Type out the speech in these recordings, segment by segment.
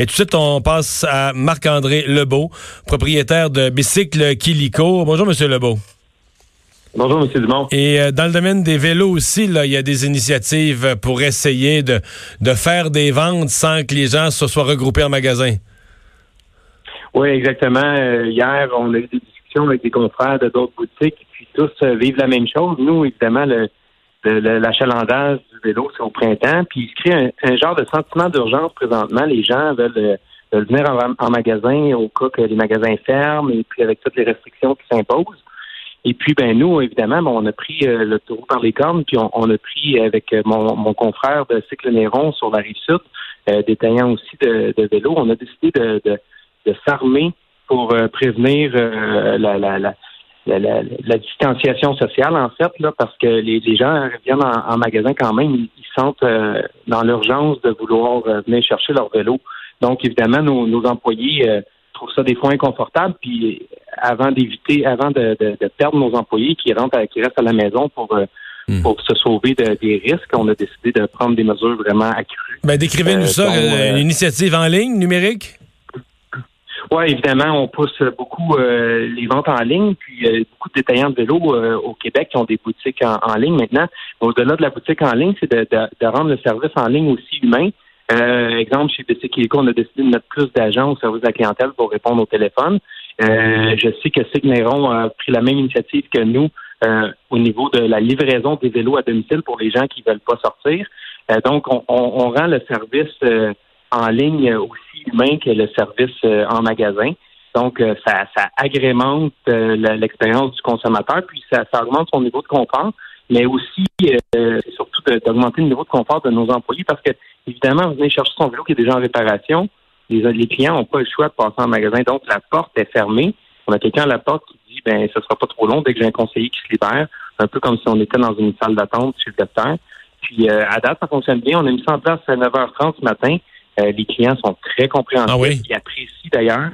Et tout de suite, on passe à Marc-André Lebeau, propriétaire de Bicycle Kilico. Bonjour, Monsieur Lebeau. Bonjour, M. Dumont. Et euh, dans le domaine des vélos aussi, là, il y a des initiatives pour essayer de, de faire des ventes sans que les gens se soient regroupés en magasin. Oui, exactement. Euh, hier, on a eu des discussions avec des confrères de d'autres boutiques, puis tous euh, vivent la même chose. Nous, évidemment, le, l'achalandage du vélo, c'est au printemps, puis il crée un, genre de sentiment d'urgence présentement. Les gens veulent, venir en, magasin au cas que les magasins ferment, et puis avec toutes les restrictions qui s'imposent. Et puis, ben nous, évidemment, on a pris euh, le tour par les cornes, puis on, a pris avec euh, mon, mon, confrère de Cycle Néron sur la rive sud, euh, détaillant aussi de, de vélo, on a décidé de, de, de s'armer pour euh, prévenir la, la, la la, la, distanciation sociale, en fait, là, parce que les, les gens reviennent en, magasin quand même, ils, sentent dans l'urgence de vouloir venir chercher leur vélo. Donc, évidemment, nos, nos employés trouve ça des fois inconfortable. Puis avant d'éviter, avant de, perdre nos employés qui rentrent, qui restent à la maison pour euh, hmm. pour se sauver des risques, on a décidé de prendre des mesures vraiment accrues. Ben, décrivez-nous euh, ça, euh, une initiative en ligne, numérique? Oui, évidemment, on pousse beaucoup les ventes en ligne, puis a beaucoup de détaillants de vélos au Québec qui ont des boutiques en, ligne maintenant. Au-delà de la boutique en ligne, c'est de, rendre le service en ligne aussi humain. Euh, exemple, chez BC on a décidé de mettre plus d'agents au service de la clientèle pour répondre au téléphone. Euh, je sais que Signeron a pris la même initiative que nous euh, au niveau de la livraison des vélos à domicile pour les gens qui veulent pas sortir. Euh, donc, on, rend le service en ligne aussi humain que le service en magasin. Donc, ça, ça agrémente l'expérience du consommateur, puis ça, ça, augmente son niveau de confort, mais aussi, surtout d'augmenter le niveau de confort de nos employés parce que évidemment, vous venez chercher son vélo qui est déjà en réparation. Les, clients n'ont pas le choix de passer en magasin, donc la porte est fermée. On a quelqu'un à la porte qui dit ben ce sera pas trop long dès que j'ai un conseiller qui se libère, un peu comme si on était dans une salle d'attente chez le docteur. Puis euh, à date, ça fonctionne bien. On a mis ça en place à 9h30 ce matin. Euh, les clients sont très compréhensifs. Ah Ils apprécient d'ailleurs.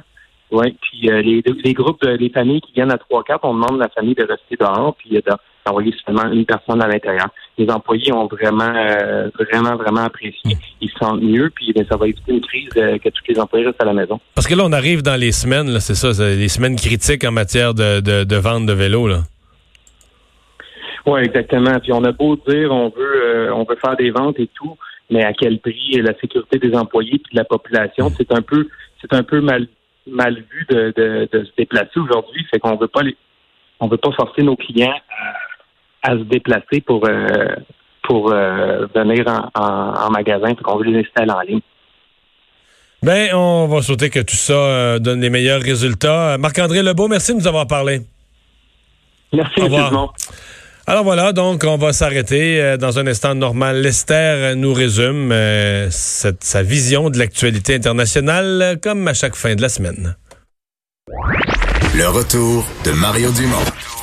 Oui, puis euh, les, les groupes, les familles qui viennent à 3-4, on demande à la famille de rester dehors, puis d'envoyer seulement une personne à l'intérieur. Les employés ont vraiment, euh, vraiment, vraiment apprécié. Ils se sentent mieux, puis ben, ça va éviter une crise euh, que tous les employés restent à la maison. Parce que là, on arrive dans les semaines, c'est ça, les semaines critiques en matière de, de, de vente de vélos, là. Oui, exactement. Puis on a beau dire on veut on veut faire des ventes et tout, mais à quel prix la sécurité des employés et de la population, c'est un peu c'est un peu mal mal vu de, de, se déplacer aujourd'hui. Fait qu'on veut pas les, on veut pas forcer nos clients à, se déplacer pour euh, pour euh, venir en, magasin, puis qu'on veut les installer en ligne. Ben, on va souhaiter que tout ça euh, donne les meilleurs résultats. Marc-André Lebeau, merci de nous avoir parlé. Merci, Au alors voilà, donc on va s'arrêter euh, dans un instant normal. Lester nous résume euh, sa vision de l'actualité internationale comme à chaque fin de la semaine. Le retour de Mario Dumont.